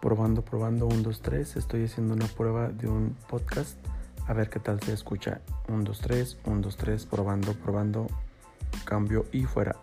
Probando, probando, 1, 2, 3. Estoy haciendo una prueba de un podcast. A ver qué tal se escucha. 1, 2, 3, 1, 2, 3, probando, probando. Cambio y fuera.